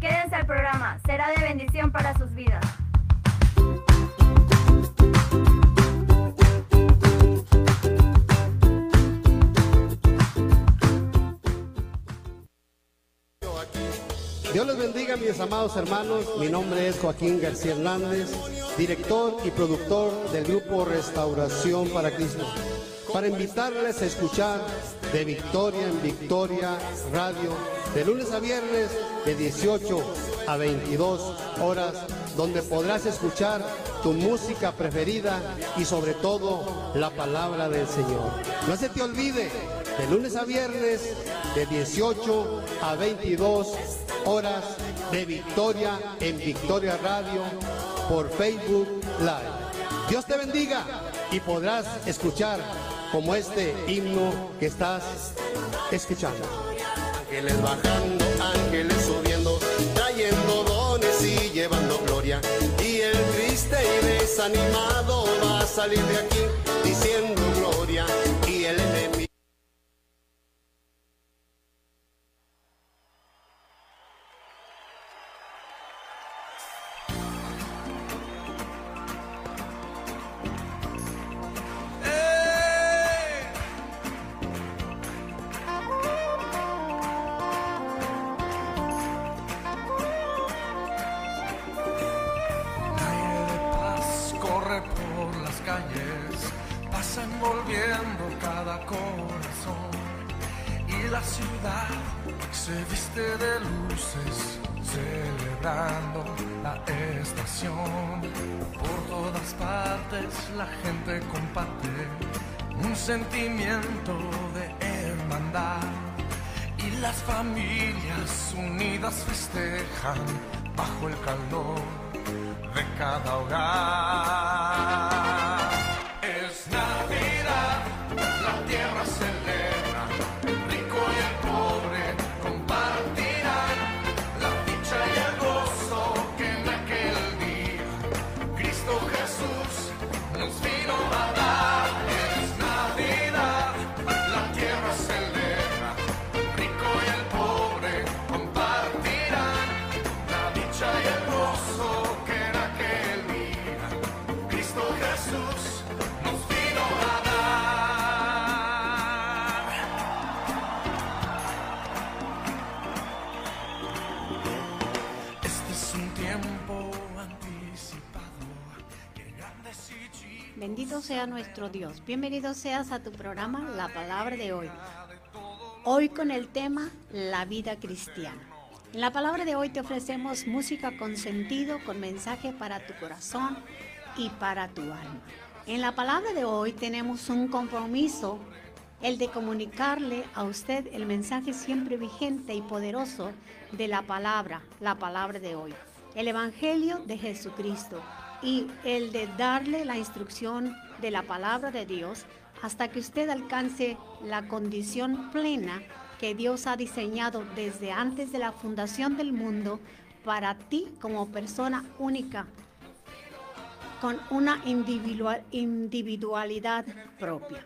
Quédense al programa, será de bendición para sus vidas. Dios les bendiga, mis amados hermanos. Mi nombre es Joaquín García Hernández, director y productor del grupo Restauración para Cristo. Para invitarles a escuchar de Victoria en Victoria Radio, de lunes a viernes, de 18 a 22 horas, donde podrás escuchar tu música preferida y sobre todo la palabra del Señor. No se te olvide, de lunes a viernes, de 18 a 22 horas de Victoria en Victoria Radio por Facebook Live. Dios te bendiga y podrás escuchar como este himno que estás escuchando. Ángeles bajando, ángeles subiendo, trayendo dones y llevando gloria. Y el triste y desanimado va a salir de aquí diciendo gloria. Calles, pasa envolviendo cada corazón. Y la ciudad se viste de luces, celebrando la estación. Por todas partes la gente comparte un sentimiento de hermandad. Y las familias unidas festejan bajo el calor de cada hogar. Bendito sea nuestro Dios. Bienvenido seas a tu programa La Palabra de hoy. Hoy con el tema La vida cristiana. En la palabra de hoy te ofrecemos música con sentido, con mensaje para tu corazón y para tu alma. En la palabra de hoy tenemos un compromiso, el de comunicarle a usted el mensaje siempre vigente y poderoso de la palabra, la palabra de hoy, el Evangelio de Jesucristo y el de darle la instrucción de la palabra de Dios hasta que usted alcance la condición plena que Dios ha diseñado desde antes de la fundación del mundo para ti como persona única, con una individual- individualidad propia.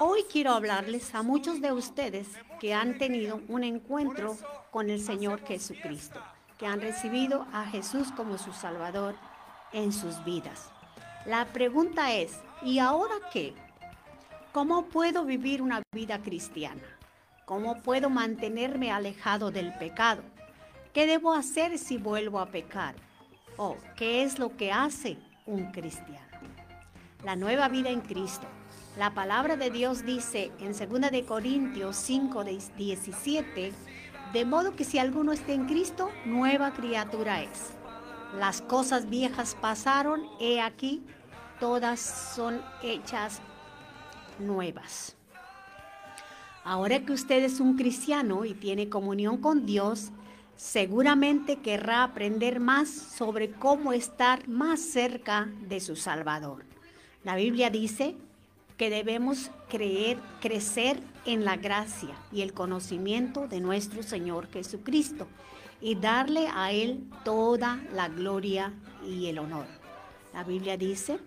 Hoy quiero hablarles a muchos de ustedes que han tenido un encuentro con el Señor Jesucristo, que han recibido a Jesús como su Salvador en sus vidas. La pregunta es, ¿y ahora qué? ¿Cómo puedo vivir una vida cristiana? ¿Cómo puedo mantenerme alejado del pecado? ¿Qué debo hacer si vuelvo a pecar? ¿O qué es lo que hace un cristiano? La nueva vida en Cristo. La palabra de Dios dice en 2 de Corintios 5, de 17, de modo que si alguno está en Cristo, nueva criatura es. Las cosas viejas pasaron, he aquí, todas son hechas nuevas. Ahora que usted es un cristiano y tiene comunión con Dios, seguramente querrá aprender más sobre cómo estar más cerca de su Salvador. La Biblia dice que debemos creer, crecer en la gracia y el conocimiento de nuestro Señor Jesucristo y darle a Él toda la gloria y el honor. La Biblia dice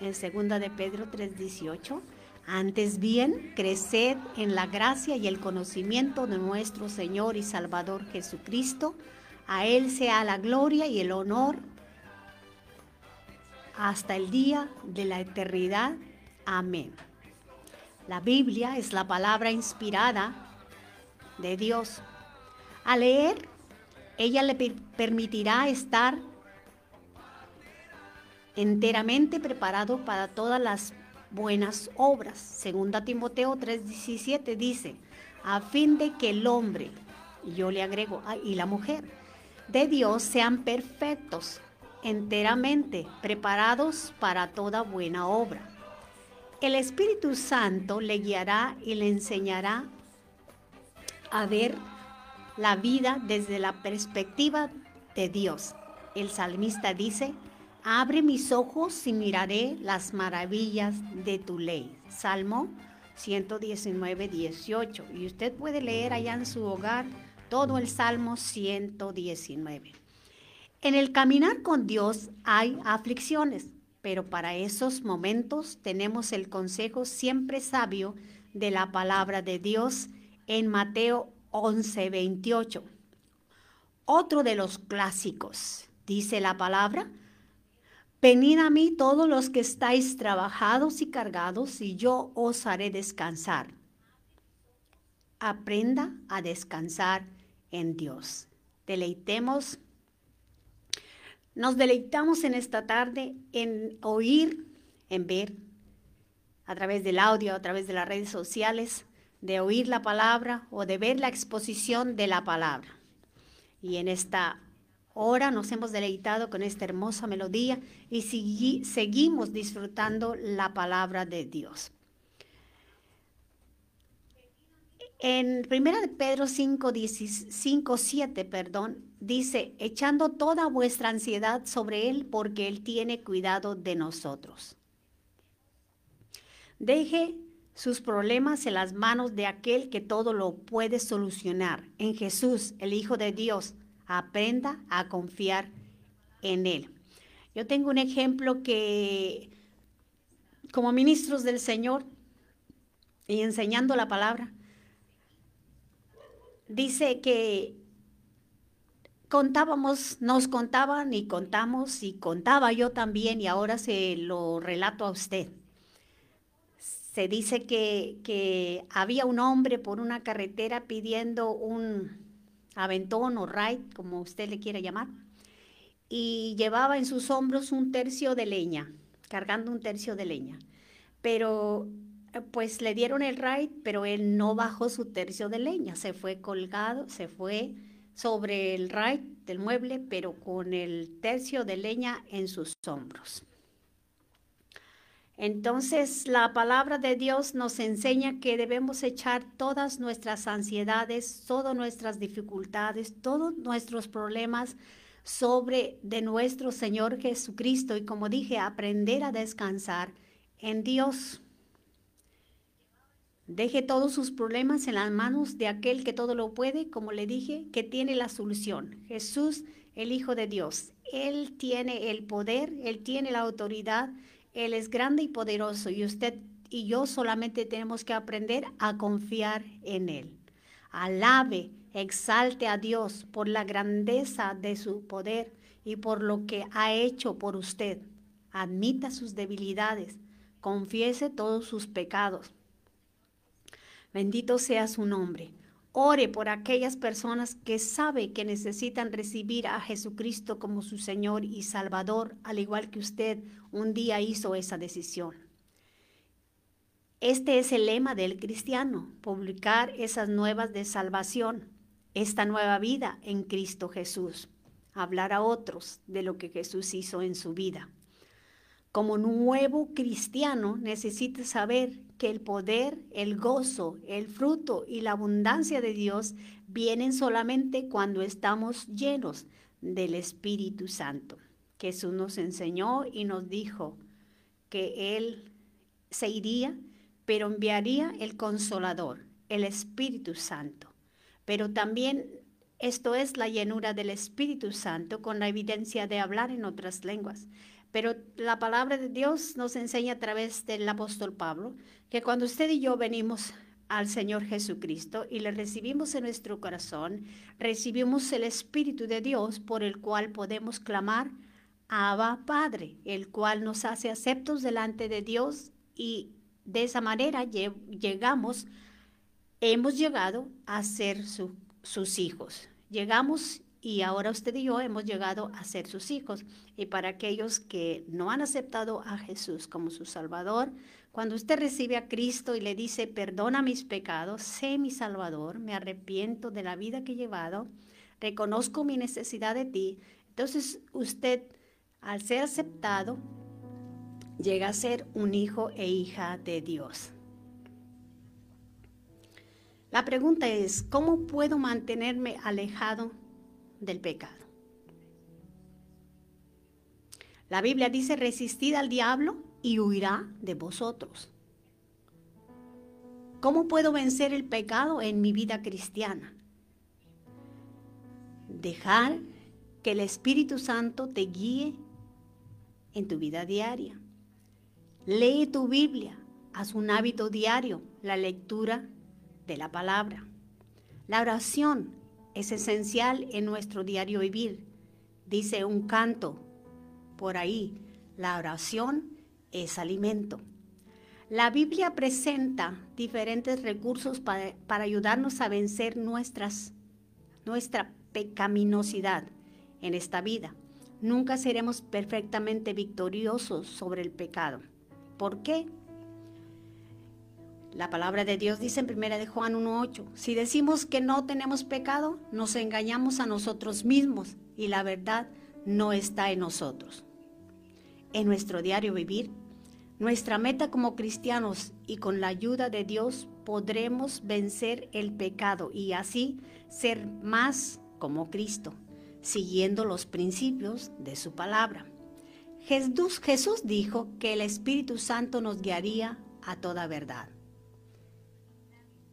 en 2 de Pedro 3:18, Antes bien, creced en la gracia y el conocimiento de nuestro Señor y Salvador Jesucristo. A Él sea la gloria y el honor hasta el día de la eternidad. Amén. La Biblia es la palabra inspirada de Dios. Al leer, ella le permitirá estar enteramente preparado para todas las buenas obras. Segunda Timoteo 3:17 dice, a fin de que el hombre, y yo le agrego, ah, y la mujer, de Dios sean perfectos, enteramente preparados para toda buena obra. El Espíritu Santo le guiará y le enseñará a ver la vida desde la perspectiva de Dios. El salmista dice, Abre mis ojos y miraré las maravillas de tu ley. Salmo 119, 18. Y usted puede leer allá en su hogar todo el Salmo 119. En el caminar con Dios hay aflicciones, pero para esos momentos tenemos el consejo siempre sabio de la palabra de Dios en Mateo 11, 28. Otro de los clásicos, dice la palabra, Venid a mí todos los que estáis trabajados y cargados, y yo os haré descansar. Aprenda a descansar en Dios. Deleitemos, nos deleitamos en esta tarde en oír, en ver, a través del audio, a través de las redes sociales, de oír la palabra o de ver la exposición de la palabra. Y en esta Ahora nos hemos deleitado con esta hermosa melodía y seguimos disfrutando la palabra de Dios. En 1 Pedro 5, 5, 7, perdón, dice, echando toda vuestra ansiedad sobre Él porque Él tiene cuidado de nosotros. Deje sus problemas en las manos de aquel que todo lo puede solucionar, en Jesús, el Hijo de Dios aprenda a confiar en Él. Yo tengo un ejemplo que como ministros del Señor y enseñando la palabra, dice que contábamos, nos contaban y contamos y contaba yo también y ahora se lo relato a usted. Se dice que, que había un hombre por una carretera pidiendo un, aventón o ride, como usted le quiera llamar, y llevaba en sus hombros un tercio de leña, cargando un tercio de leña. Pero pues le dieron el ride, pero él no bajó su tercio de leña, se fue colgado, se fue sobre el ride del mueble, pero con el tercio de leña en sus hombros. Entonces la palabra de Dios nos enseña que debemos echar todas nuestras ansiedades, todas nuestras dificultades, todos nuestros problemas sobre de nuestro Señor Jesucristo y como dije, aprender a descansar en Dios. Deje todos sus problemas en las manos de aquel que todo lo puede, como le dije, que tiene la solución. Jesús, el Hijo de Dios. Él tiene el poder, Él tiene la autoridad él es grande y poderoso y usted y yo solamente tenemos que aprender a confiar en Él. Alabe, exalte a Dios por la grandeza de su poder y por lo que ha hecho por usted. Admita sus debilidades, confiese todos sus pecados. Bendito sea su nombre. Ore por aquellas personas que sabe que necesitan recibir a Jesucristo como su Señor y Salvador, al igual que usted un día hizo esa decisión. Este es el lema del cristiano, publicar esas nuevas de salvación, esta nueva vida en Cristo Jesús, hablar a otros de lo que Jesús hizo en su vida. Como nuevo cristiano necesita saber que el poder, el gozo, el fruto y la abundancia de Dios vienen solamente cuando estamos llenos del Espíritu Santo. Jesús nos enseñó y nos dijo que Él se iría, pero enviaría el consolador, el Espíritu Santo. Pero también esto es la llenura del Espíritu Santo con la evidencia de hablar en otras lenguas Pero la palabra de Dios nos enseña a través del apóstol Pablo que cuando usted y yo venimos al Señor Jesucristo y le recibimos en nuestro corazón, recibimos el Espíritu de Dios por el cual podemos clamar Abba Padre, el cual nos hace aceptos delante de Dios y de esa manera llegamos, hemos llegado a ser sus hijos. Llegamos y ahora usted y yo hemos llegado a ser sus hijos. Y para aquellos que no han aceptado a Jesús como su Salvador, cuando usted recibe a Cristo y le dice, perdona mis pecados, sé mi Salvador, me arrepiento de la vida que he llevado, reconozco mi necesidad de ti, entonces usted, al ser aceptado, llega a ser un hijo e hija de Dios. La pregunta es, ¿cómo puedo mantenerme alejado del pecado? La Biblia dice, resistid al diablo y huirá de vosotros. ¿Cómo puedo vencer el pecado en mi vida cristiana? Dejar que el Espíritu Santo te guíe en tu vida diaria. Lee tu Biblia, haz un hábito diario, la lectura de la palabra. La oración es esencial en nuestro diario vivir. Dice un canto por ahí, la oración es alimento. La Biblia presenta diferentes recursos para, ayudarnos a vencer nuestras, nuestra pecaminosidad en esta vida. Nunca seremos perfectamente victoriosos sobre el pecado. ¿Por qué? La palabra de Dios dice en 1 de Juan 1.8, si decimos que no tenemos pecado, nos engañamos a nosotros mismos y la verdad no está en nosotros. En nuestro diario vivir, nuestra meta como cristianos y con la ayuda de Dios podremos vencer el pecado y así ser más como Cristo, siguiendo los principios de su palabra. Jesús, Jesús dijo que el Espíritu Santo nos guiaría a toda verdad.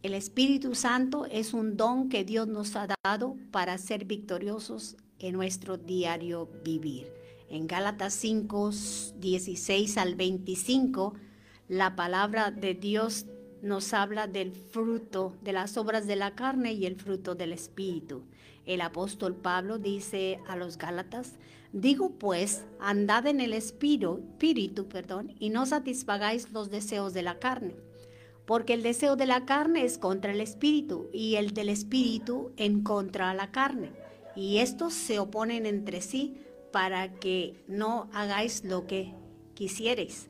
El Espíritu Santo es un don que Dios nos ha dado para ser victoriosos en nuestro diario vivir. En Gálatas 5, 16 al 25, la palabra de Dios nos habla del fruto de las obras de la carne y el fruto del Espíritu. El apóstol Pablo dice a los Gálatas, digo pues, andad en el espíritu, espíritu perdón, y no satisfagáis los deseos de la carne, porque el deseo de la carne es contra el espíritu y el del espíritu en contra la carne, y estos se oponen entre sí para que no hagáis lo que quisierais.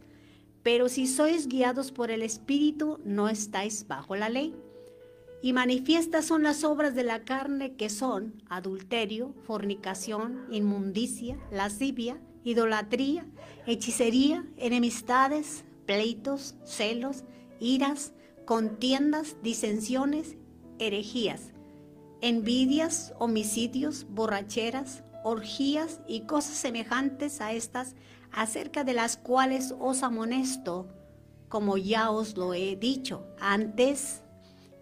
Pero si sois guiados por el Espíritu, no estáis bajo la ley. Y manifiestas son las obras de la carne que son adulterio, fornicación, inmundicia, lascivia, idolatría, hechicería, enemistades, pleitos, celos, iras, contiendas, disensiones, herejías, envidias, homicidios, borracheras, orgías y cosas semejantes a estas, acerca de las cuales os amonesto, como ya os lo he dicho antes,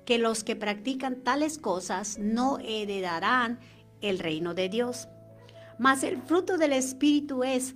que los que practican tales cosas no heredarán el reino de Dios. Mas el fruto del Espíritu es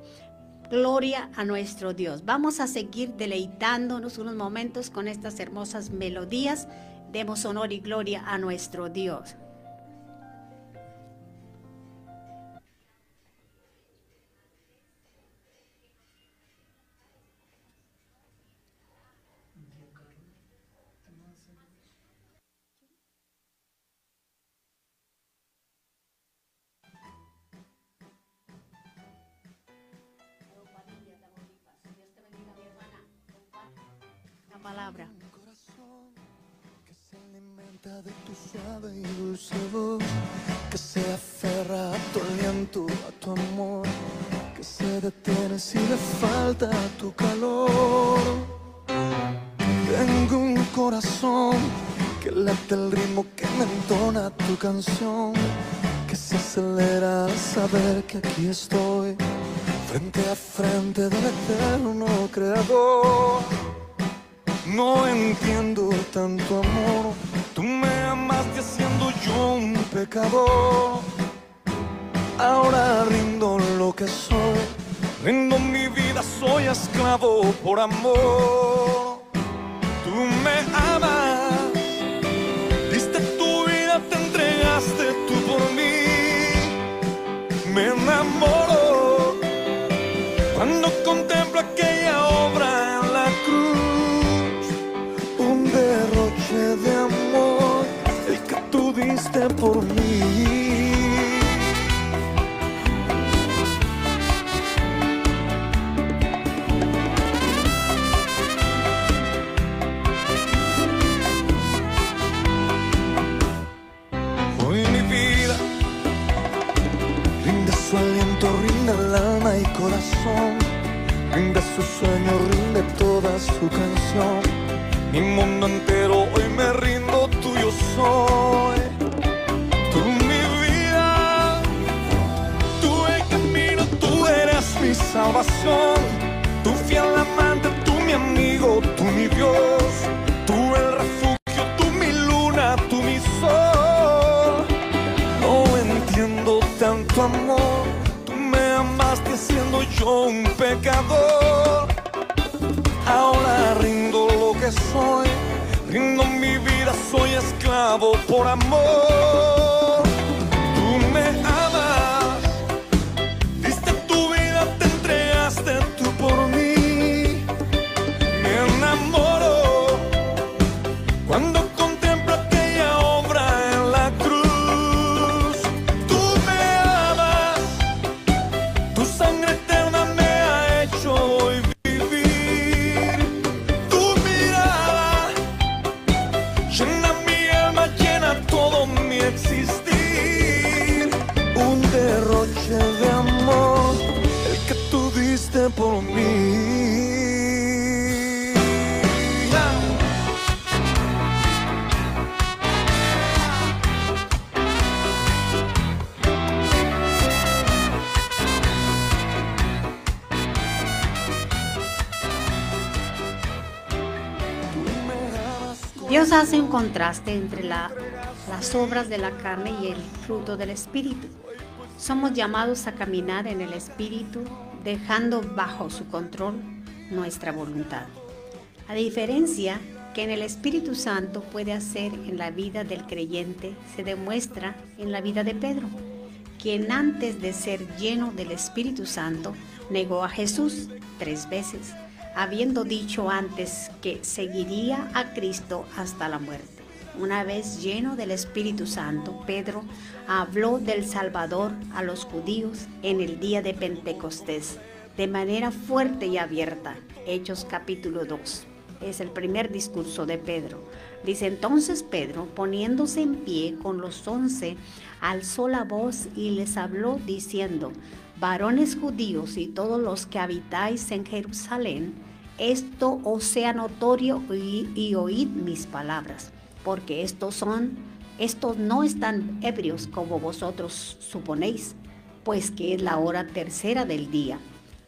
Gloria a nuestro Dios. Vamos a seguir deleitándonos unos momentos con estas hermosas melodías. Demos honor y gloria a nuestro Dios. Que se aferra a tu aliento, a tu amor, que se detiene si le falta tu calor. Tengo un corazón que late el ritmo que me entona tu canción, que se acelera al saber que aquí estoy, frente a frente del eterno creador. No entiendo tanto amor, tú me amaste siendo yo un pecador. Ahora rindo lo que soy, rindo mi vida, soy esclavo por amor. Tú me amas, diste tu vida, te entregaste tú por mí. Me enamoro por mí. Hoy mi vida rinde su aliento, rinde el alma y corazón, rinde su sueño, rinde toda su canción. Mi mundo entero hoy me rindo, tuyo soy. Tu fiel amante, tú mi amigo, tú mi Dios. Tú el refugio, tú mi luna, tú mi sol. No entiendo tanto amor. Tú me amaste siendo yo un pecador. Ahora rindo lo que soy. Rindo mi vida, soy esclavo por amor. Contraste entre la- las obras de la carne y el fruto del Espíritu. Somos llamados a caminar en el Espíritu, dejando bajo su control nuestra voluntad. A diferencia que en el Espíritu Santo puede hacer en la vida del creyente, se demuestra en la vida de Pedro, quien antes de ser lleno del Espíritu Santo negó a Jesús tres veces, habiendo dicho antes que seguiría a Cristo hasta la muerte. Una vez lleno del Espíritu Santo, Pedro habló del Salvador a los judíos en el día de Pentecostés, de manera fuerte y abierta. Hechos capítulo 2. Es el primer discurso de Pedro. Dice entonces Pedro, poniéndose en pie con los once, alzó la voz y les habló diciendo, varones judíos y todos los que habitáis en Jerusalén, esto os sea notorio y, y oíd mis palabras, porque estos son, estos no están ebrios como vosotros suponéis, pues que es la hora tercera del día.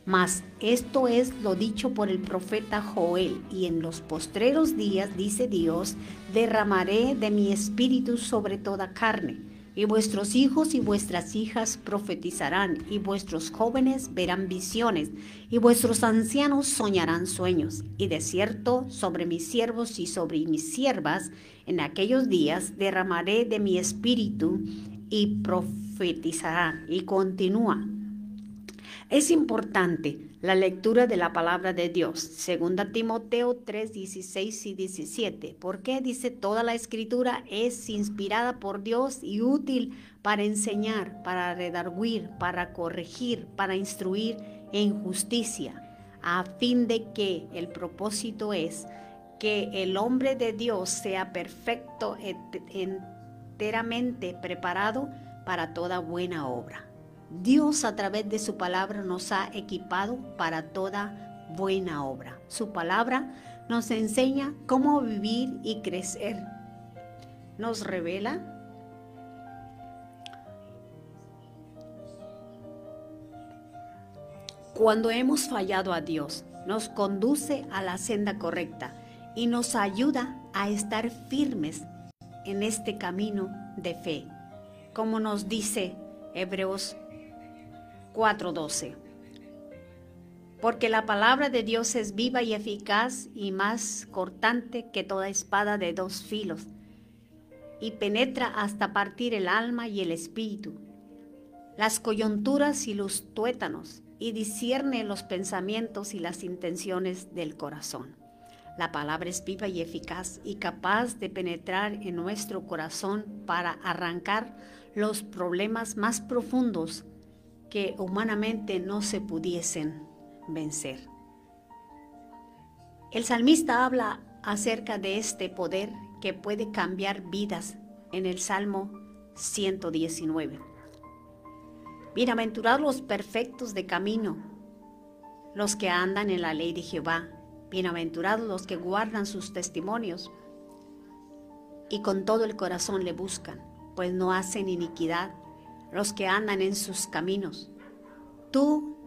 Mas esto es lo dicho por el profeta Joel, y en los postreros días, dice Dios, derramaré de mi espíritu sobre toda carne, y vuestros hijos y vuestras hijas profetizarán, y vuestros jóvenes verán visiones, y vuestros ancianos soñarán sueños, y de cierto sobre mis siervos y sobre mis siervas, en aquellos días derramaré de mi espíritu, y profetizarán, y continúa. Es importante la lectura de la palabra de Dios, segunda Timoteo 3, 16 y 17. porque dice toda la escritura es inspirada por Dios y útil para enseñar, para redarguir, para corregir, para instruir en justicia, a fin de que el propósito es que el hombre de Dios sea perfecto, enteramente preparado para toda buena obra. Dios a través de su palabra nos ha equipado para toda buena obra. Su palabra nos enseña cómo vivir y crecer nos revela cuando hemos fallado a Dios, nos conduce a la senda correcta y nos ayuda a estar firmes en este camino de fe, como nos dice Hebreos 4:12. Porque la palabra de Dios es viva y eficaz y más cortante que toda espada de dos filos, y penetra hasta partir el alma y el espíritu, las coyunturas y los tuétanos, y discierne los pensamientos y las intenciones del corazón. La palabra es viva y eficaz y capaz de penetrar en nuestro corazón para arrancar los problemas más profundos que humanamente no se pudiesen vencer. El salmista habla acerca de este poder que puede cambiar vidas en el Salmo 119. Bienaventurados los perfectos de camino, los que andan en la ley de Jehová. Bienaventurados los que guardan sus testimonios y con todo el corazón le buscan, pues no hacen iniquidad los que andan en sus caminos. Tú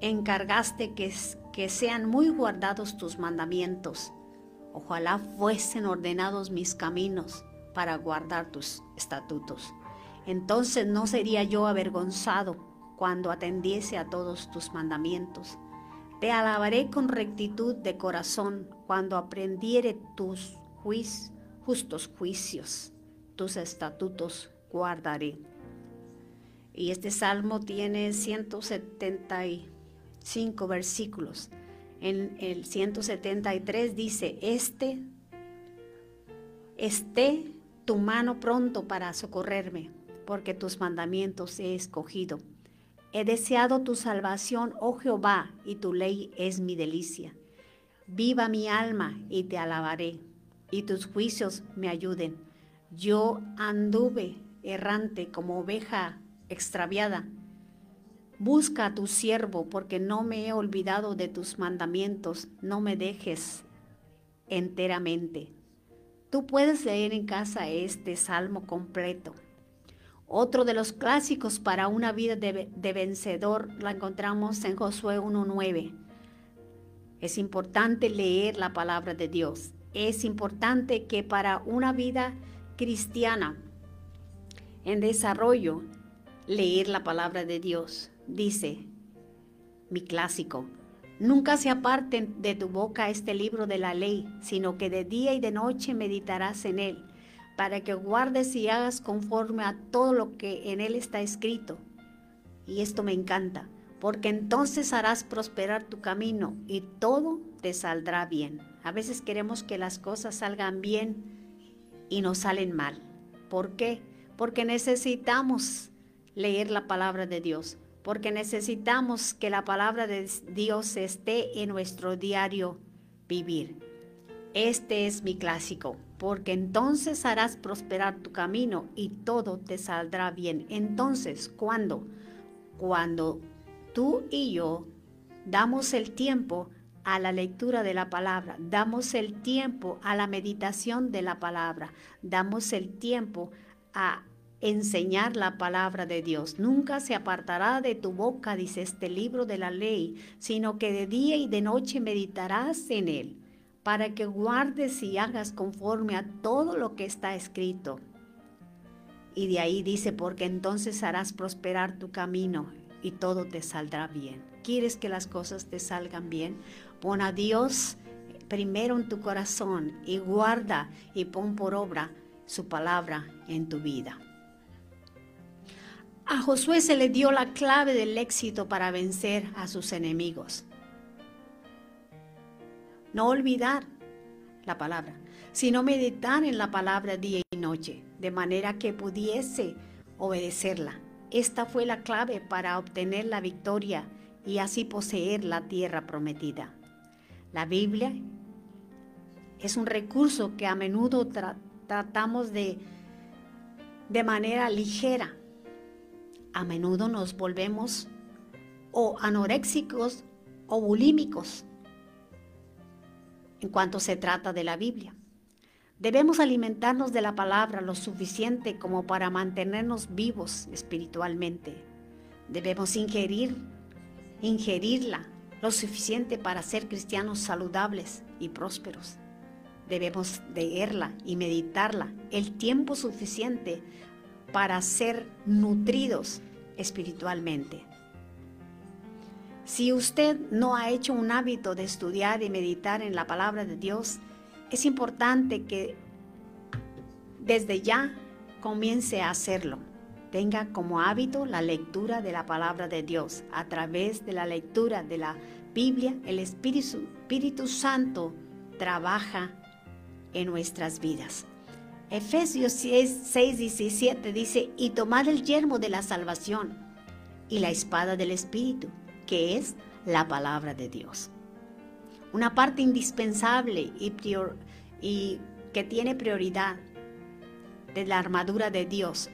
encargaste que, sean muy guardados tus mandamientos. Ojalá fuesen ordenados mis caminos para guardar tus estatutos entonces no sería yo avergonzado cuando atendiese a todos tus mandamientos. Te alabaré con rectitud de corazón cuando aprendiere tus justos juicios, tus estatutos guardaré. Y este salmo tiene 175 versículos. En el 173 dice, este, esté tu mano pronto para socorrerme porque tus mandamientos he escogido. He deseado tu salvación, oh Jehová, y tu ley es mi delicia. Viva mi alma y te alabaré, y tus juicios me ayuden. Yo anduve errante como oveja extraviada. Busca a tu siervo, porque no me he olvidado de tus mandamientos, no me dejes enteramente. Tú puedes leer en casa este salmo completo. Otro de los clásicos para una vida de, vencedor la encontramos en Josué 1.9. Es importante leer la palabra de Dios. Es importante que para una vida cristiana en desarrollo, leer la palabra de Dios. Dice mi clásico, nunca se aparten de tu boca este libro de la ley, sino que de día y de noche meditarás en él para que guardes y hagas conforme a todo lo que en él está escrito. Y esto me encanta, porque entonces harás prosperar tu camino y todo te saldrá bien. A veces queremos que las cosas salgan bien y nos salen mal. ¿Por qué? Porque necesitamos leer la palabra de Dios, porque necesitamos que la palabra de Dios esté en nuestro diario vivir. Este es mi clásico porque entonces harás prosperar tu camino y todo te saldrá bien. Entonces, ¿cuándo? Cuando tú y yo damos el tiempo a la lectura de la palabra, damos el tiempo a la meditación de la palabra, damos el tiempo a enseñar la palabra de Dios. Nunca se apartará de tu boca, dice este libro de la ley, sino que de día y de noche meditarás en él para que guardes y hagas conforme a todo lo que está escrito. Y de ahí dice, porque entonces harás prosperar tu camino y todo te saldrá bien. ¿Quieres que las cosas te salgan bien? Pon a Dios primero en tu corazón y guarda y pon por obra su palabra en tu vida. A Josué se le dio la clave del éxito para vencer a sus enemigos. No olvidar la palabra, sino meditar en la palabra día y noche, de manera que pudiese obedecerla. Esta fue la clave para obtener la victoria y así poseer la tierra prometida. La Biblia es un recurso que a menudo tratamos de, de manera ligera. A menudo nos volvemos o anoréxicos o bulímicos en cuanto se trata de la Biblia. Debemos alimentarnos de la palabra lo suficiente como para mantenernos vivos espiritualmente. Debemos ingerir, ingerirla lo suficiente para ser cristianos saludables y prósperos. Debemos leerla y meditarla el tiempo suficiente para ser nutridos espiritualmente. Si usted no ha hecho un hábito de estudiar y meditar en la palabra de Dios, es importante que desde ya comience a hacerlo. Tenga como hábito la lectura de la palabra de Dios. A través de la lectura de la Biblia, el Espíritu, Espíritu Santo trabaja en nuestras vidas. Efesios 6, 17 dice, y tomad el yermo de la salvación y la espada del Espíritu, que es la palabra de Dios. Una parte indispensable y, que tiene prioridad de la armadura de Dios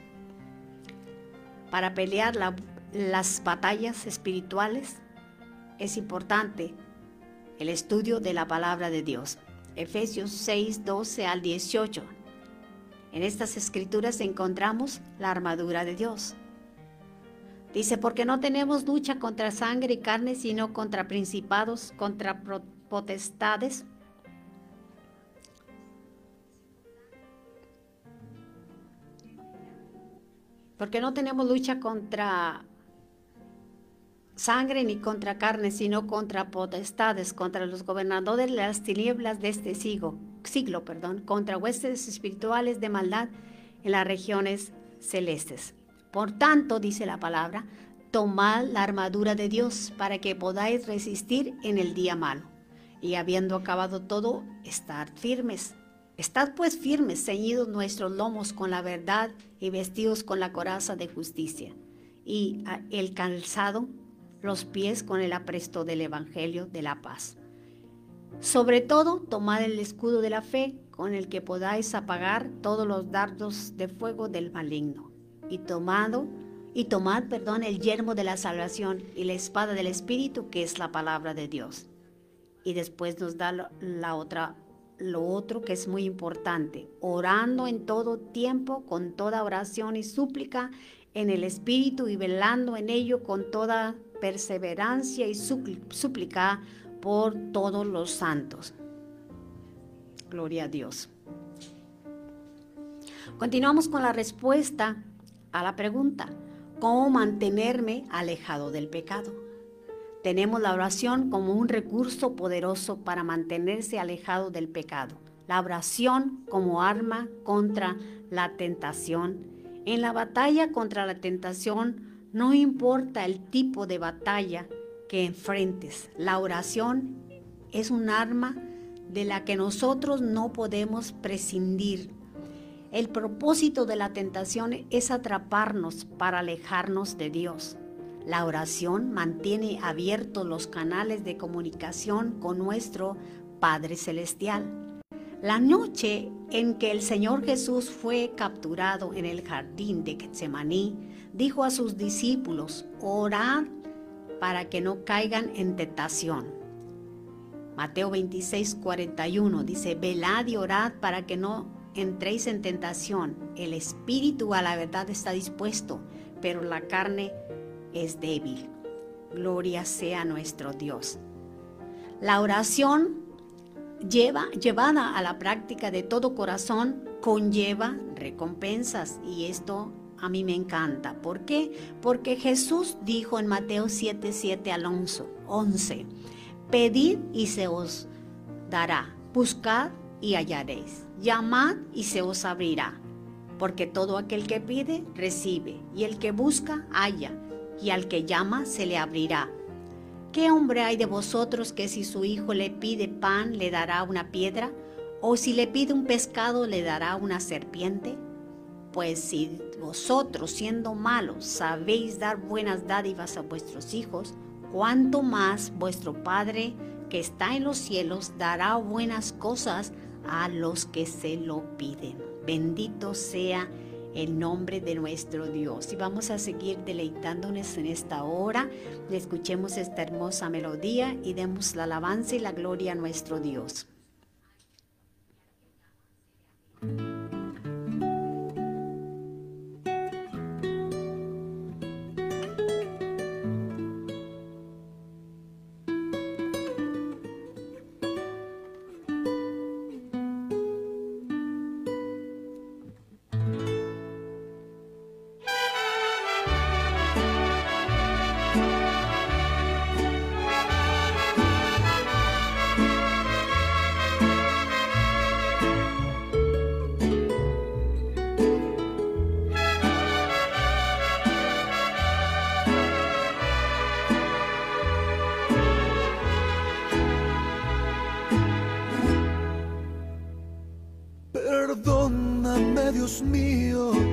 para pelear las batallas espirituales es importante el estudio de la palabra de Dios. Efesios 6, 12 al 18. En estas escrituras encontramos la armadura de Dios. Dice, porque no tenemos lucha contra sangre y carne, sino contra principados, contra potestades. Porque no tenemos lucha contra sangre ni contra carne, sino contra potestades, contra los gobernadores de las tinieblas de este siglo, siglo perdón, contra huestes espirituales de maldad en las regiones celestes. Por tanto, dice la palabra, tomad la armadura de Dios para que podáis resistir en el día malo y habiendo acabado todo, estar firmes. Estad pues firmes, ceñidos nuestros lomos con la verdad y vestidos con la coraza de justicia, y el calzado, los pies con el apresto del Evangelio de la paz. Sobre todo, tomad el escudo de la fe, con el que podáis apagar todos los dardos de fuego del maligno, y tomado y tomad, perdón, el yermo de la salvación y la espada del Espíritu, que es la palabra de Dios. Y después nos da la otra, lo otro que es muy importante, orando en todo tiempo con toda oración y súplica en el Espíritu y velando en ello con toda perseverancia y súplica por todos los santos. Gloria a Dios. Continuamos con la respuesta a la pregunta, ¿cómo mantenerme alejado del pecado? Tenemos la oración como un recurso poderoso para mantenerse alejado del pecado. La oración como arma contra la tentación. En la batalla contra la tentación no importa el tipo de batalla que enfrentes. La oración es un arma de la que nosotros no podemos prescindir. El propósito de la tentación es atraparnos para alejarnos de Dios. La oración mantiene abiertos los canales de comunicación con nuestro Padre Celestial. La noche en que el Señor Jesús fue capturado en el jardín de Getsemaní, dijo a sus discípulos, orad para que no caigan en tentación. Mateo 26, 41 dice, velad y orad para que no entréis en tentación. El espíritu a la verdad está dispuesto, pero la carne es débil. Gloria sea nuestro Dios. La oración lleva, llevada a la práctica de todo corazón conlleva recompensas y esto a mí me encanta. ¿Por qué? Porque Jesús dijo en Mateo 7, 7 al 11, pedid y se os dará, buscad y hallaréis, llamad y se os abrirá, porque todo aquel que pide, recibe, y el que busca, halla y al que llama se le abrirá. ¿Qué hombre hay de vosotros que si su hijo le pide pan le dará una piedra? ¿O si le pide un pescado le dará una serpiente? Pues si vosotros siendo malos sabéis dar buenas dádivas a vuestros hijos, cuánto más vuestro Padre que está en los cielos dará buenas cosas a los que se lo piden. Bendito sea el nombre de nuestro Dios. Y vamos a seguir deleitándonos en esta hora. Escuchemos esta hermosa melodía y demos la alabanza y la gloria a nuestro Dios.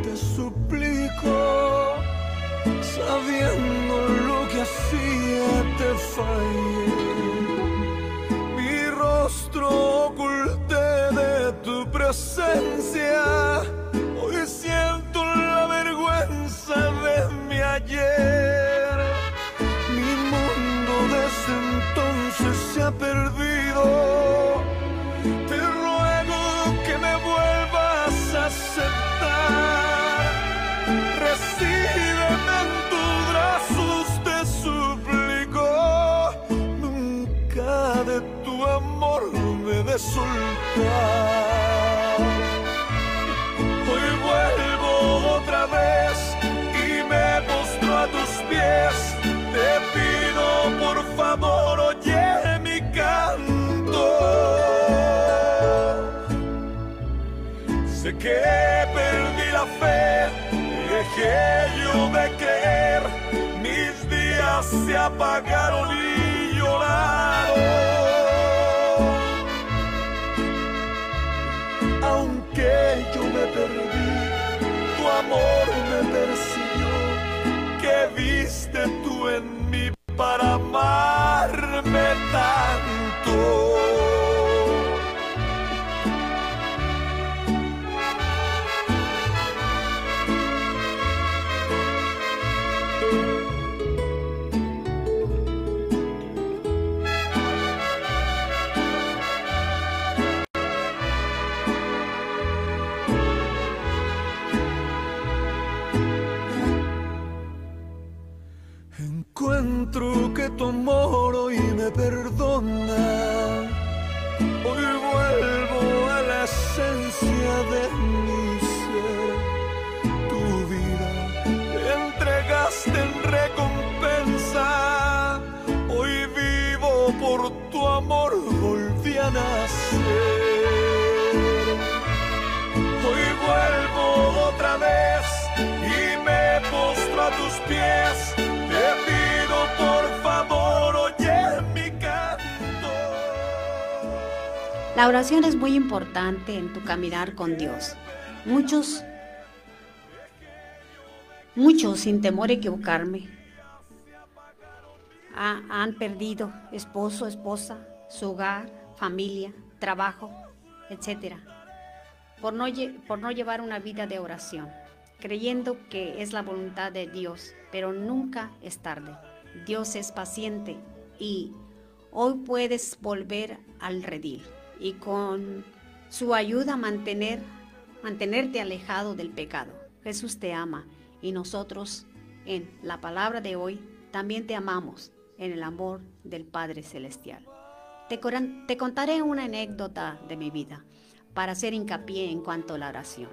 Te suplico, sabiendo lo que hacía te fallé. Mi rostro oculté de tu presencia, hoy siento la vergüenza de mi ayer. Mi mundo desde entonces se ha perdido. Soltar. Hoy vuelvo otra vez y me postro a tus pies. Te pido por favor, oye mi canto. Sé que perdí la fe, dejé yo de creer. Mis días se apagaron y lloraron. Perdí, tu amor me persiguió. ¿Qué viste tú en mí para amarme tanto? Tu amor hoy me perdona. La oración es muy importante en tu caminar con Dios. Muchos, muchos sin temor a equivocarme, ha- han perdido esposo, esposa, su hogar, familia, trabajo, etc. Por no, por no llevar una vida de oración, creyendo que es la voluntad de Dios, pero nunca es tarde. Dios es paciente y hoy puedes volver al redil y con su ayuda mantener, mantenerte alejado del pecado. Jesús te ama y nosotros en la palabra de hoy también te amamos en el amor del Padre Celestial. Te, te contaré una anécdota de mi vida para hacer hincapié en cuanto a la oración.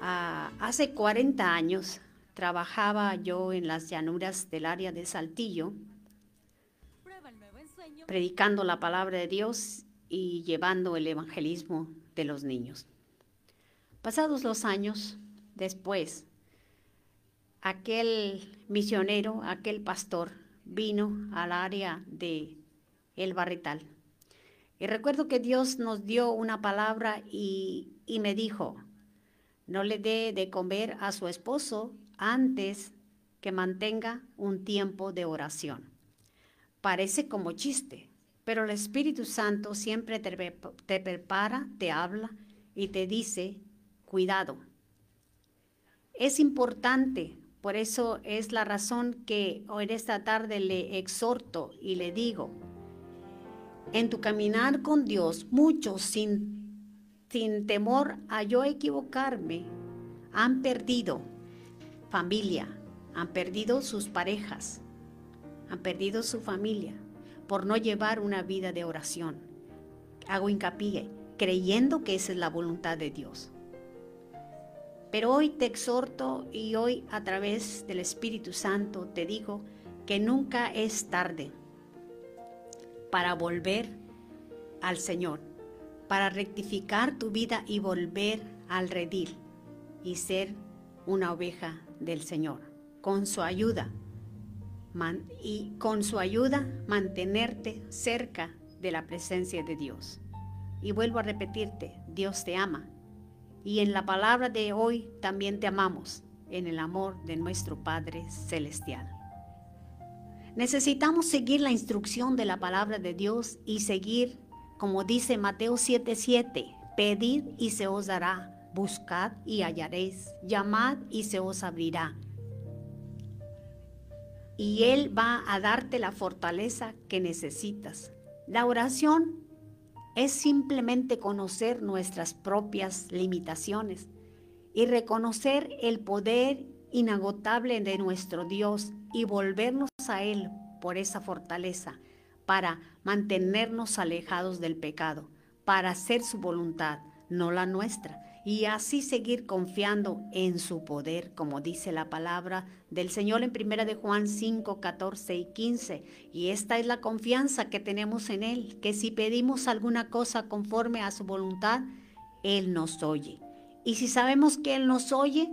Ah, hace 40 años trabajaba yo en las llanuras del área de Saltillo, predicando la palabra de Dios y llevando el evangelismo de los niños. Pasados los años, después, aquel misionero, aquel pastor, vino al área de El Barrital. Y recuerdo que Dios nos dio una palabra y, y me dijo, no le dé de comer a su esposo antes que mantenga un tiempo de oración. Parece como chiste, pero el Espíritu Santo siempre te, pre- te prepara, te habla y te dice, cuidado. Es importante, por eso es la razón que hoy esta tarde le exhorto y le digo, en tu caminar con Dios, muchos sin, sin temor a yo equivocarme, han perdido familia, han perdido sus parejas, han perdido su familia por no llevar una vida de oración. Hago hincapié, creyendo que esa es la voluntad de Dios. Pero hoy te exhorto y hoy a través del Espíritu Santo te digo que nunca es tarde para volver al Señor, para rectificar tu vida y volver al redil y ser una oveja del Señor, con su ayuda. Y con su ayuda mantenerte cerca de la presencia de Dios. Y vuelvo a repetirte, Dios te ama y en la palabra de hoy también te amamos en el amor de nuestro Padre Celestial. Necesitamos seguir la instrucción de la palabra de Dios y seguir, como dice Mateo 7:7, pedid y se os dará, buscad y hallaréis, llamad y se os abrirá. Y Él va a darte la fortaleza que necesitas. La oración es simplemente conocer nuestras propias limitaciones y reconocer el poder inagotable de nuestro Dios y volvernos a Él por esa fortaleza para mantenernos alejados del pecado, para hacer su voluntad, no la nuestra, y así seguir confiando en su poder, como dice la palabra del Señor en 1 de Juan 5, 14 y 15. Y esta es la confianza que tenemos en Él, que si pedimos alguna cosa conforme a su voluntad, Él nos oye. Y si sabemos que Él nos oye,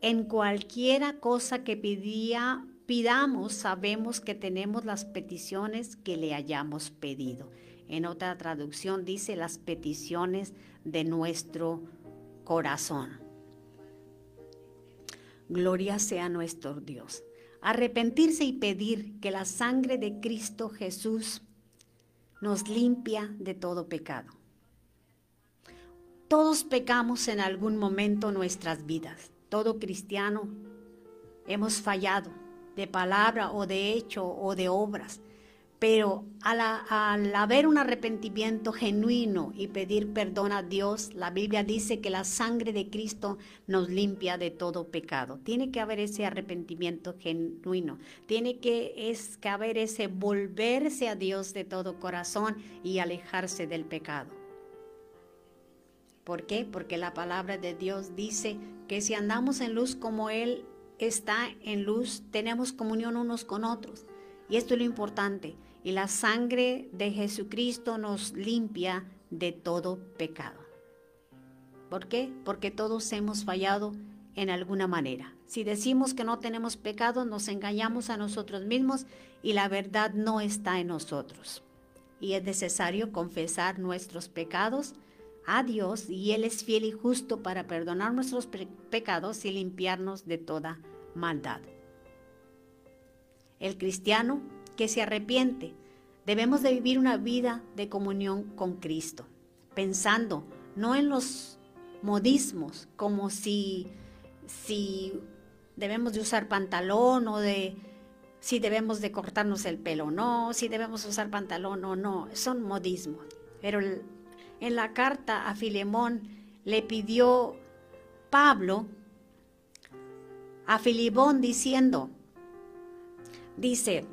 en cualquiera cosa que pidía, pidamos, sabemos que tenemos las peticiones que le hayamos pedido. En otra traducción dice las peticiones de nuestro corazón. Gloria sea nuestro Dios. Arrepentirse y pedir que la sangre de Cristo Jesús nos limpia de todo pecado. Todos pecamos en algún momento nuestras vidas. Todo cristiano hemos fallado de palabra o de hecho o de obras. Pero al, haber un arrepentimiento genuino y pedir perdón a Dios, la Biblia dice que la sangre de Cristo nos limpia de todo pecado. Tiene que haber ese arrepentimiento genuino. Tiene que, es, que haber ese volverse a Dios de todo corazón y alejarse del pecado. ¿Por qué? Porque la palabra de Dios dice que si andamos en luz como Él está en luz, tenemos comunión unos con otros. Y esto es lo importante. Y la sangre de Jesucristo nos limpia de todo pecado. ¿Por qué? Porque todos hemos fallado en alguna manera. Si decimos que no tenemos pecado, nos engañamos a nosotros mismos y la verdad no está en nosotros. Y es necesario confesar nuestros pecados a Dios y Él es fiel y justo para perdonar nuestros pecados y limpiarnos de toda maldad. El cristiano que se arrepiente. Debemos de vivir una vida de comunión con Cristo, pensando no en los modismos, como si, si debemos de usar pantalón o de si debemos de cortarnos el pelo o no, si debemos usar pantalón o no, son modismos. Pero en la carta a Filemón le pidió Pablo a Filibón diciendo, dice,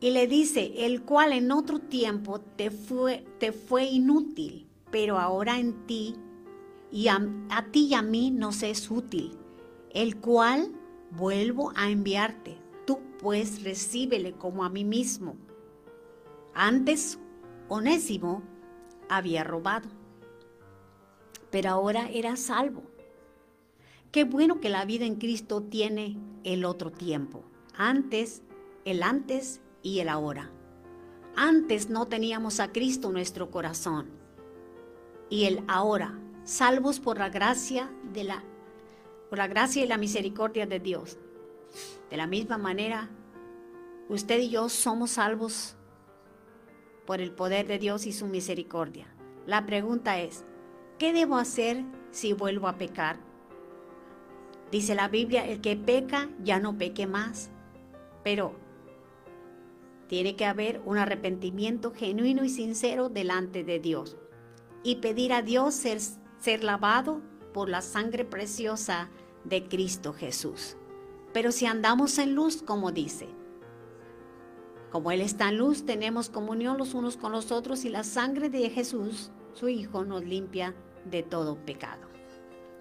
y le dice, el cual en otro tiempo te fue, te fue inútil, pero ahora en ti y a, a ti y a mí nos es útil, el cual vuelvo a enviarte. Tú pues recíbele como a mí mismo. Antes, Onésimo había robado, pero ahora era salvo. Qué bueno que la vida en Cristo tiene el otro tiempo. Antes, el antes y el ahora. Antes no teníamos a Cristo en nuestro corazón. Y el ahora, salvos por la gracia de la por la gracia y la misericordia de Dios. De la misma manera, usted y yo somos salvos por el poder de Dios y su misericordia. La pregunta es, ¿qué debo hacer si vuelvo a pecar? Dice la Biblia, el que peca ya no peque más. Pero tiene que haber un arrepentimiento genuino y sincero delante de Dios y pedir a Dios ser, ser lavado por la sangre preciosa de Cristo Jesús. Pero si andamos en luz, como dice, como Él está en luz, tenemos comunión los unos con los otros y la sangre de Jesús, su Hijo, nos limpia de todo pecado.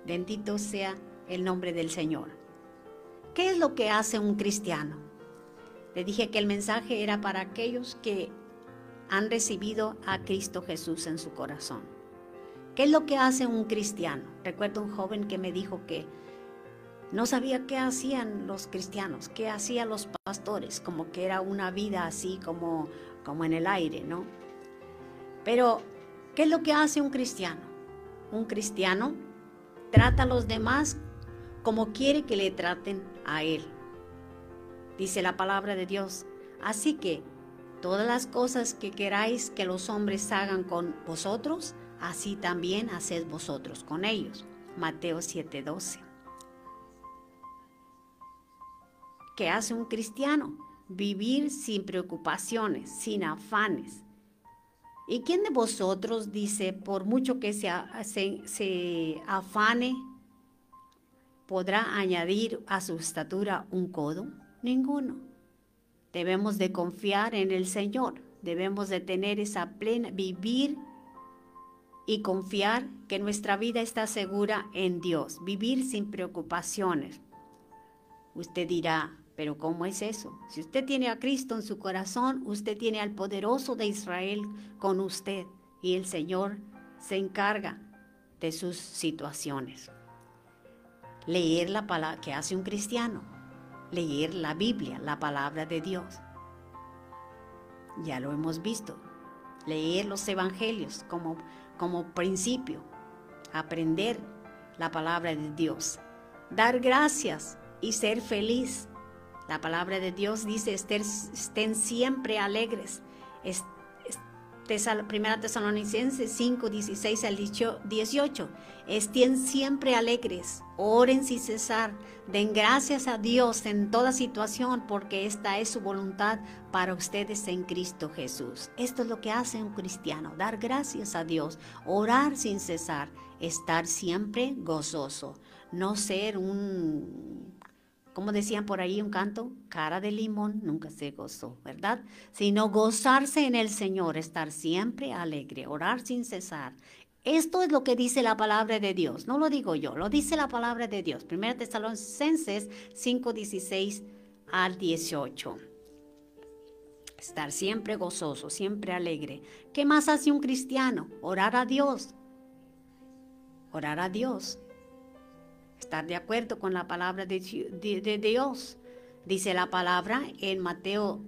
Bendito sea el nombre del Señor. ¿Qué es lo que hace un cristiano? Le dije que el mensaje era para aquellos que han recibido a Cristo Jesús en su corazón. ¿Qué es lo que hace un cristiano? Recuerdo un joven que me dijo que no sabía qué hacían los cristianos, qué hacían los pastores, como que era una vida así como, como en el aire, ¿no? Pero, ¿qué es lo que hace un cristiano? Un cristiano trata a los demás como quiere que le traten a él. Dice la palabra de Dios. Así que todas las cosas que queráis que los hombres hagan con vosotros, así también haced vosotros con ellos. Mateo 7:12. ¿Qué hace un cristiano? Vivir sin preocupaciones, sin afanes. ¿Y quién de vosotros dice, por mucho que se, se afane, podrá añadir a su estatura un codo? Ninguno. Debemos de confiar en el Señor, debemos de tener esa plena, vivir y confiar que nuestra vida está segura en Dios, vivir sin preocupaciones. Usted dirá, pero ¿cómo es eso? Si usted tiene a Cristo en su corazón, usted tiene al poderoso de Israel con usted y el Señor se encarga de sus situaciones. Leer la palabra que hace un cristiano, leer la Biblia, la palabra de Dios. Ya lo hemos visto. Leer los evangelios como, como principio, aprender la palabra de Dios, dar gracias y ser feliz la palabra de Dios dice, estén siempre alegres. Primera Tesalonicenses 5, 16 al 18. Estén siempre alegres, oren sin cesar, den gracias a Dios en toda situación, porque esta es su voluntad para ustedes en Cristo Jesús. Esto es lo que hace un cristiano, dar gracias a Dios, orar sin cesar, estar siempre gozoso, no ser un como decían por ahí un canto, cara de limón nunca se gozó, ¿verdad? Sino gozarse en el Señor, estar siempre alegre, orar sin cesar. Esto es lo que dice la palabra de Dios, no lo digo yo, lo dice la palabra de Dios. 1 Tesalonicenses 5, 16 al 18. Estar siempre gozoso, siempre alegre. ¿Qué más hace un cristiano? Orar a Dios. Orar a Dios estar de acuerdo con la palabra de, Dios. Dice la palabra en Mateo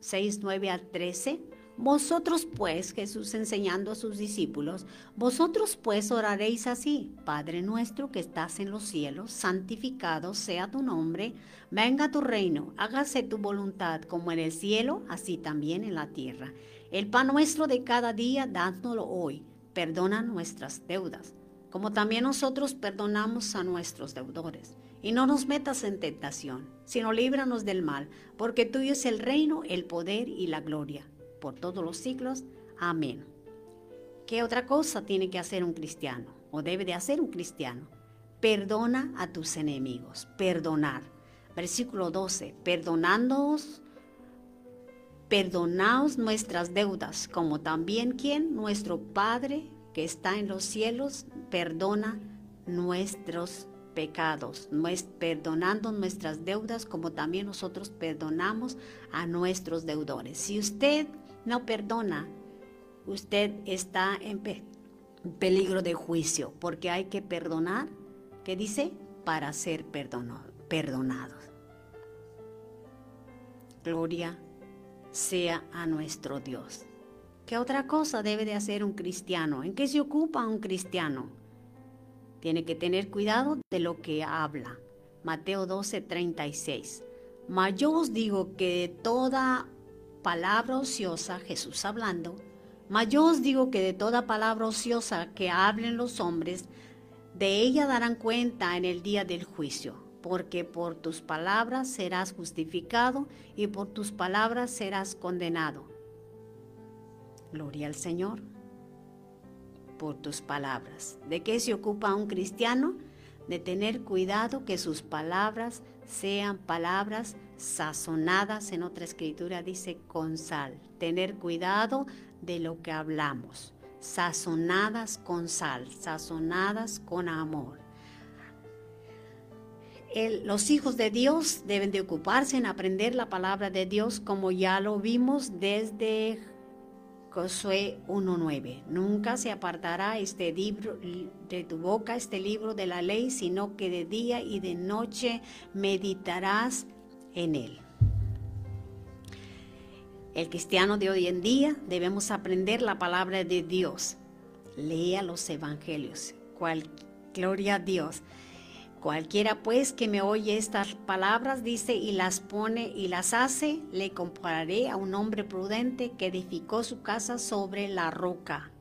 6, 9 al 13. Vosotros pues, Jesús enseñando a sus discípulos, vosotros pues oraréis así, Padre nuestro que estás en los cielos, santificado sea tu nombre, venga tu reino, hágase tu voluntad como en el cielo, así también en la tierra. El pan nuestro de cada día, dádnoslo hoy, perdona nuestras deudas como también nosotros perdonamos a nuestros deudores. Y no nos metas en tentación, sino líbranos del mal, porque tuyo es el reino, el poder y la gloria, por todos los siglos. Amén. ¿Qué otra cosa tiene que hacer un cristiano o debe de hacer un cristiano? Perdona a tus enemigos, perdonar. Versículo 12, perdonándoos, perdonaos nuestras deudas, como también quien, nuestro Padre que está en los cielos, perdona nuestros pecados, perdonando nuestras deudas como también nosotros perdonamos a nuestros deudores. Si usted no perdona, usted está en peligro de juicio, porque hay que perdonar, ¿qué dice? Para ser perdonados. Gloria sea a nuestro Dios. ¿Qué otra cosa debe de hacer un cristiano? ¿En qué se ocupa un cristiano? Tiene que tener cuidado de lo que habla. Mateo 12, 36. Mas yo os digo que de toda palabra ociosa, Jesús hablando, mas yo os digo que de toda palabra ociosa que hablen los hombres, de ella darán cuenta en el día del juicio, porque por tus palabras serás justificado y por tus palabras serás condenado. Gloria al Señor por tus palabras. ¿De qué se ocupa un cristiano? De tener cuidado que sus palabras sean palabras sazonadas, en otra escritura dice con sal. Tener cuidado de lo que hablamos, sazonadas con sal, sazonadas con amor. los hijos de Dios deben de ocuparse en aprender la palabra de Dios como ya lo vimos desde Josué 1.9. Nunca se apartará este libro de tu boca, este libro de la ley, sino que de día y de noche meditarás en él. El cristiano de hoy en día debemos aprender la palabra de Dios. Lea los evangelios. Gloria a Dios. Cualquiera pues que me oye estas palabras, dice, y las pone y las hace, le compararé a un hombre prudente que edificó su casa sobre la roca.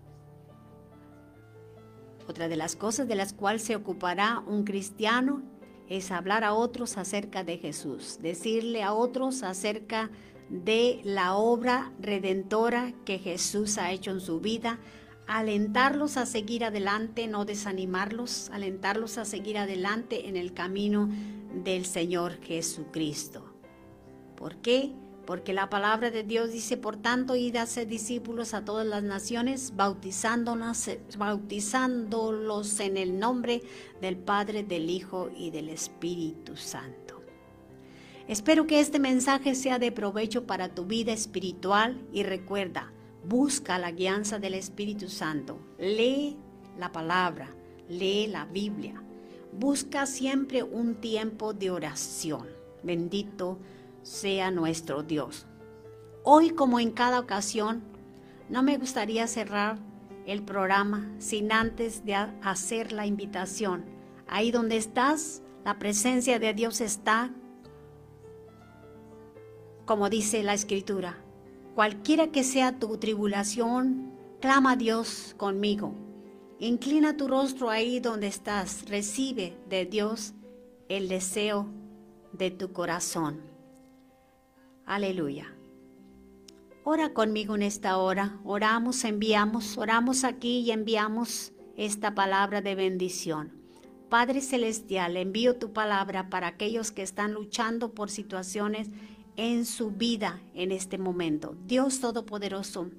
Otra de las cosas de las cuales se ocupará un cristiano es hablar a otros acerca de Jesús, decirle a otros acerca de la obra redentora que Jesús ha hecho en su vida, alentarlos a seguir adelante, no desanimarlos, alentarlos a seguir adelante en el camino del Señor Jesucristo. ¿Por qué? Porque la palabra de Dios dice, por tanto, id a discípulos a todas las naciones, bautizándonos, bautizándolos en el nombre del Padre, del Hijo y del Espíritu Santo. Espero que este mensaje sea de provecho para tu vida espiritual y recuerda, busca la guianza del Espíritu Santo, lee la palabra, lee la Biblia, busca siempre un tiempo de oración. Bendito sea nuestro Dios. Hoy, como en cada ocasión, no me gustaría cerrar el programa sin antes de hacer la invitación. Ahí donde estás, la presencia de Dios está, como dice la Escritura. Cualquiera que sea tu tribulación, clama a Dios conmigo. Inclina tu rostro ahí donde estás. Recibe de Dios el deseo de tu corazón. Aleluya. Ora conmigo en esta hora. Oramos, enviamos, oramos aquí y enviamos esta palabra de bendición. Padre Celestial, envío tu palabra para aquellos que están luchando por situaciones en su vida en este momento. Dios Todopoderoso,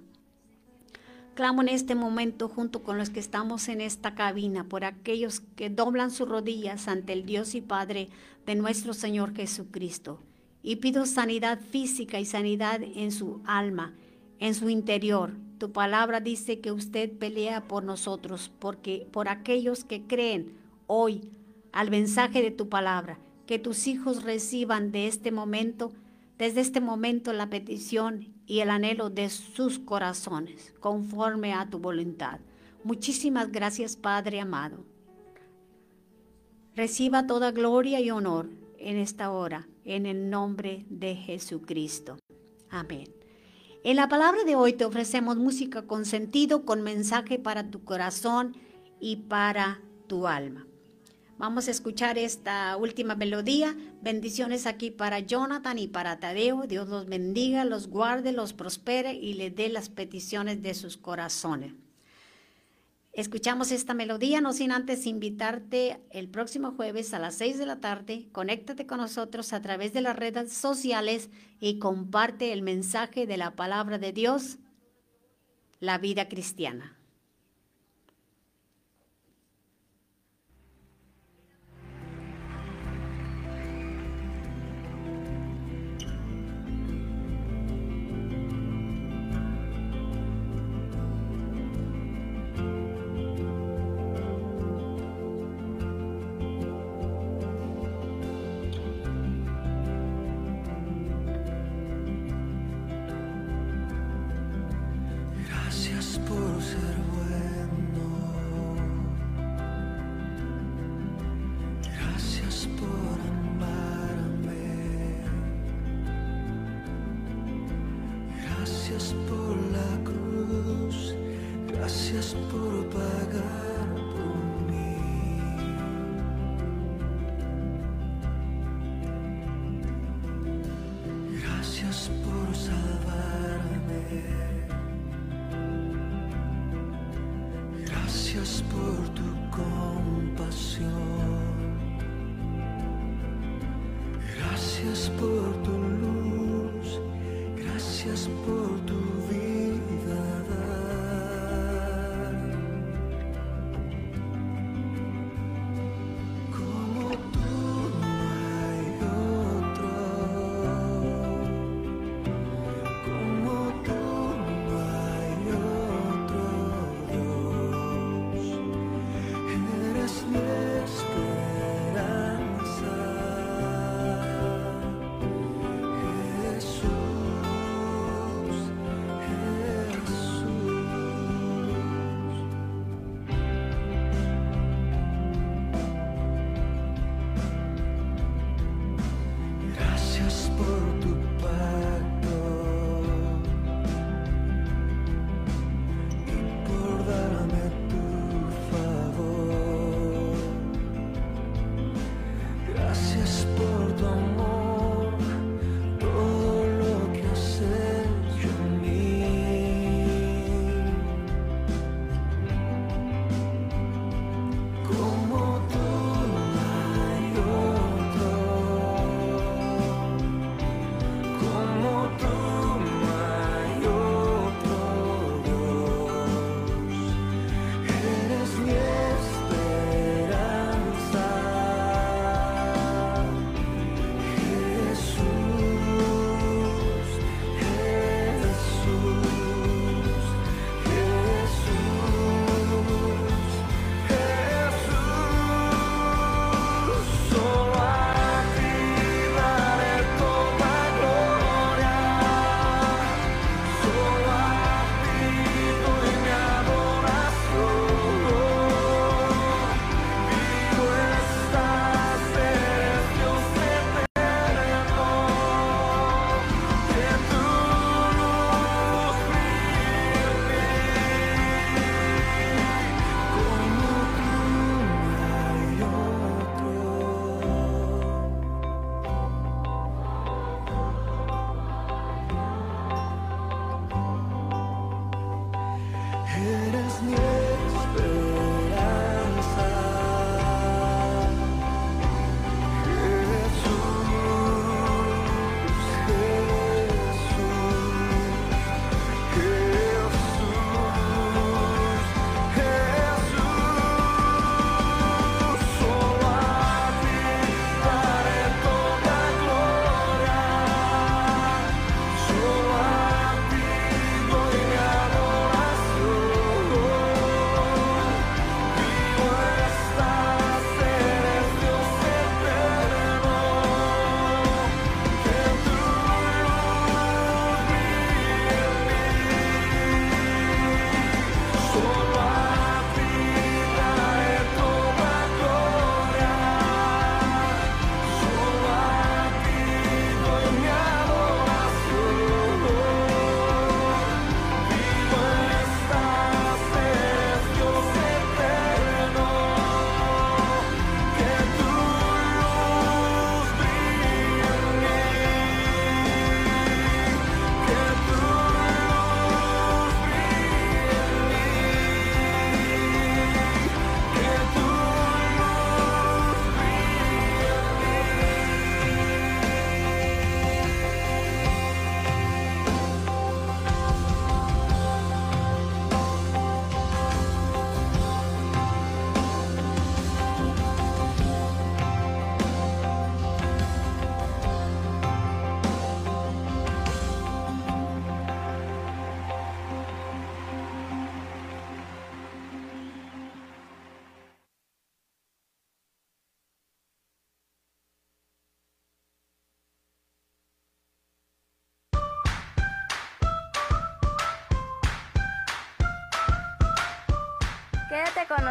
clamo en este momento junto con los que estamos en esta cabina por aquellos que doblan sus rodillas ante el Dios y Padre de nuestro Señor Jesucristo y pido sanidad física y sanidad en su alma, en su interior. Tu palabra dice que usted pelea por nosotros, porque por aquellos que creen hoy al mensaje de tu palabra, que tus hijos reciban de este momento, desde este momento la petición y el anhelo de sus corazones, conforme a tu voluntad. Muchísimas gracias, Padre amado. Reciba toda gloria y honor en esta hora en el nombre de Jesucristo. Amén. En la palabra de hoy te ofrecemos música con sentido, con mensaje para tu corazón y para tu alma. Vamos a escuchar esta última melodía. Bendiciones aquí para Jonathan y para Tadeo. Dios los bendiga, los guarde, los prospere y le dé las peticiones de sus corazones. Escuchamos esta melodía, no sin antes invitarte el próximo jueves a las 6 de la tarde. Conéctate con nosotros a través de las redes sociales y comparte el mensaje de la palabra de Dios, la vida cristiana. Gracias por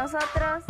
nosotros